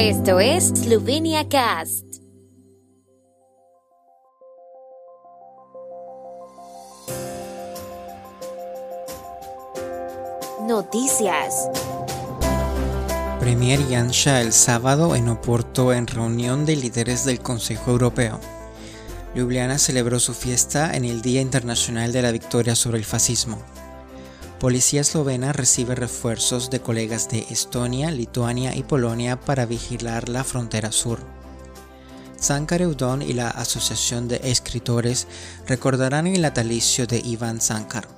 Esto es Slovenia Cast. Noticias. Premier Janša el sábado en Oporto en reunión de líderes del Consejo Europeo. Ljubljana celebró su fiesta en el Día Internacional de la Victoria sobre el Fascismo. Policía eslovena recibe refuerzos de colegas de Estonia, Lituania y Polonia para vigilar la frontera sur. Sankar Eudon y la Asociación de Escritores recordarán el natalicio de Iván Sankar.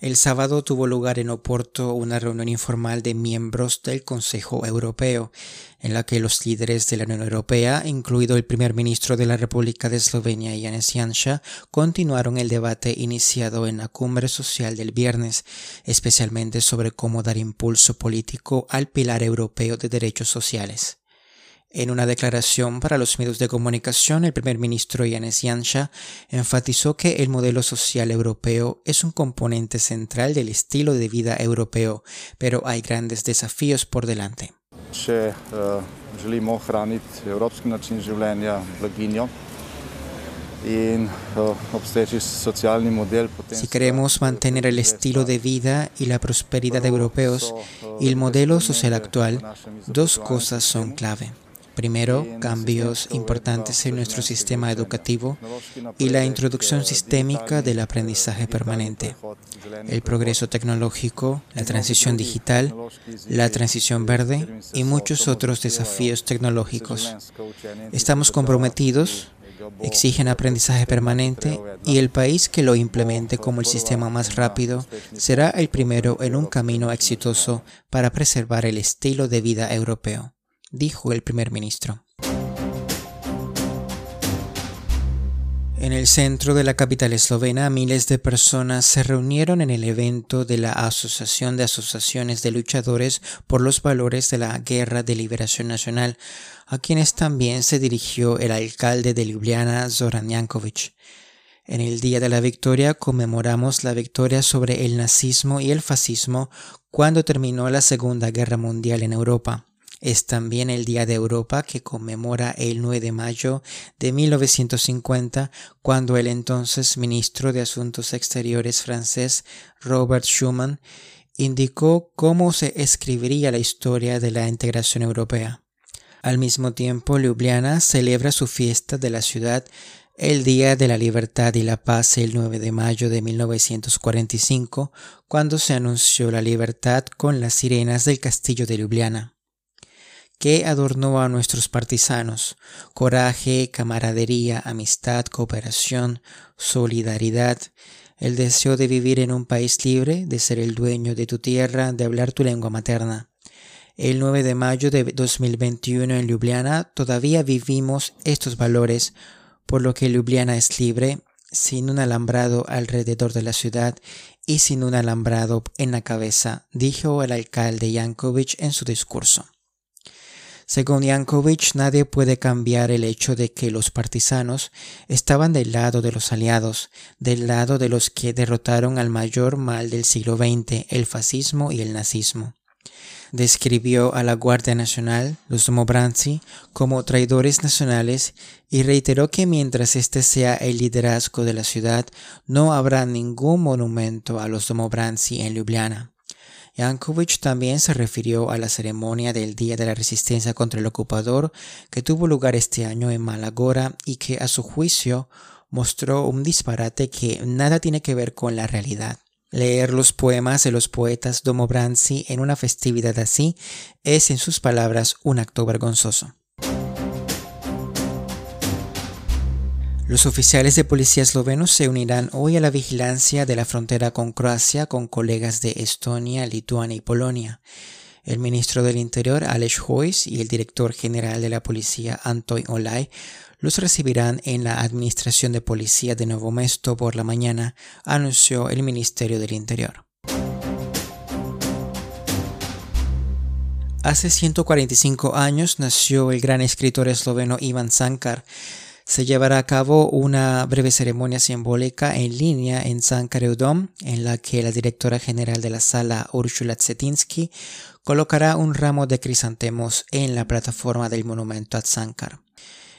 El sábado tuvo lugar en Oporto una reunión informal de miembros del Consejo Europeo, en la que los líderes de la Unión Europea, incluido el primer ministro de la República de Eslovenia, Janez Janša, continuaron el debate iniciado en la cumbre social del viernes, especialmente sobre cómo dar impulso político al pilar europeo de derechos sociales. En una declaración para los medios de comunicación, el primer ministro Yanis Janša enfatizó que el modelo social europeo es un componente central del estilo de vida europeo, pero hay grandes desafíos por delante. Eh, eh, si queremos mantener el estilo de vida y la prosperidad europeos y el modelo social actual, dos cosas son clave. Primero, cambios importantes en nuestro sistema educativo y la introducción sistémica del aprendizaje permanente, el progreso tecnológico, la transición digital, la transición verde y muchos otros desafíos tecnológicos. Estamos comprometidos exigen aprendizaje permanente y el país que lo implemente como el sistema más rápido será el primero en un camino exitoso para preservar el estilo de vida europeo dijo el primer ministro. En el centro de la capital eslovena, miles de personas se reunieron en el evento de la Asociación de Asociaciones de Luchadores por los Valores de la Guerra de Liberación Nacional, a quienes también se dirigió el alcalde de Ljubljana, Zoran Jankovic. En el Día de la Victoria conmemoramos la victoria sobre el nazismo y el fascismo cuando terminó la Segunda Guerra Mundial en Europa. Es también el Día de Europa que conmemora el 9 de mayo de 1950, cuando el entonces ministro de Asuntos Exteriores francés Robert Schuman indicó cómo se escribiría la historia de la integración europea. Al mismo tiempo, Ljubljana celebra su fiesta de la ciudad el Día de la Libertad y la Paz el 9 de mayo de 1945, cuando se anunció la libertad con las sirenas del castillo de Ljubljana que adornó a nuestros partisanos. Coraje, camaradería, amistad, cooperación, solidaridad, el deseo de vivir en un país libre, de ser el dueño de tu tierra, de hablar tu lengua materna. El 9 de mayo de 2021 en Ljubljana todavía vivimos estos valores, por lo que Ljubljana es libre, sin un alambrado alrededor de la ciudad y sin un alambrado en la cabeza, dijo el alcalde Yankovic en su discurso. Según Yankovic, nadie puede cambiar el hecho de que los partisanos estaban del lado de los aliados, del lado de los que derrotaron al mayor mal del siglo XX, el fascismo y el nazismo. Describió a la Guardia Nacional, los Domobranzi, como traidores nacionales y reiteró que mientras este sea el liderazgo de la ciudad, no habrá ningún monumento a los Domobranzi en Ljubljana. Yankovic también se refirió a la ceremonia del Día de la Resistencia contra el Ocupador que tuvo lugar este año en Malagora y que a su juicio mostró un disparate que nada tiene que ver con la realidad. Leer los poemas de los poetas Domobranzi en una festividad así es, en sus palabras, un acto vergonzoso. Los oficiales de policía eslovenos se unirán hoy a la vigilancia de la frontera con Croacia con colegas de Estonia, Lituania y Polonia. El ministro del Interior, Aleš Hojs, y el director general de la policía, Antoine Olay, los recibirán en la Administración de Policía de Nuevo Mesto por la mañana, anunció el Ministerio del Interior. Hace 145 años nació el gran escritor esloveno Ivan Sankar. Se llevará a cabo una breve ceremonia simbólica en línea en Sankareudom, en la que la directora general de la sala, Ursula Zetinsky, colocará un ramo de crisantemos en la plataforma del monumento a Sankar.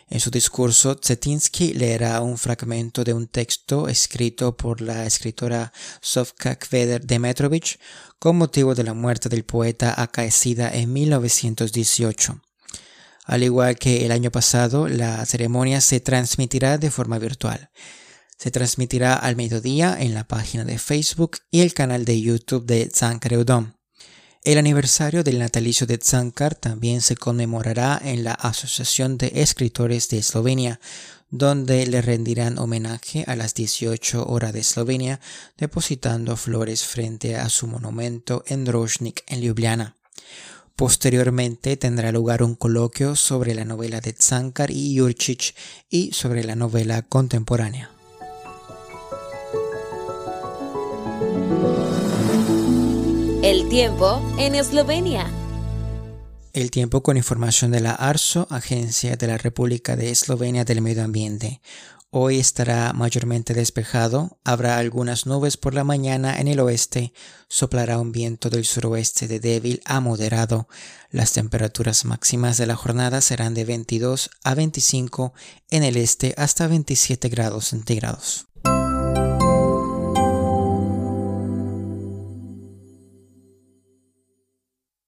En su discurso, Zetinsky leerá un fragmento de un texto escrito por la escritora Sofka Kveder Demetrovich con motivo de la muerte del poeta acaecida en 1918. Al igual que el año pasado, la ceremonia se transmitirá de forma virtual. Se transmitirá al mediodía en la página de Facebook y el canal de YouTube de Zankareudom. El aniversario del natalicio de Tsankar también se conmemorará en la Asociación de Escritores de Eslovenia, donde le rendirán homenaje a las 18 horas de Eslovenia, depositando flores frente a su monumento en Drozhnik, en Ljubljana. Posteriormente tendrá lugar un coloquio sobre la novela de Tsankar y Jurčić y sobre la novela contemporánea. El tiempo en Eslovenia. El tiempo con información de la ARSO, Agencia de la República de Eslovenia del Medio Ambiente. Hoy estará mayormente despejado, habrá algunas nubes por la mañana en el oeste, soplará un viento del suroeste de débil a moderado. Las temperaturas máximas de la jornada serán de 22 a 25 en el este hasta 27 grados centígrados.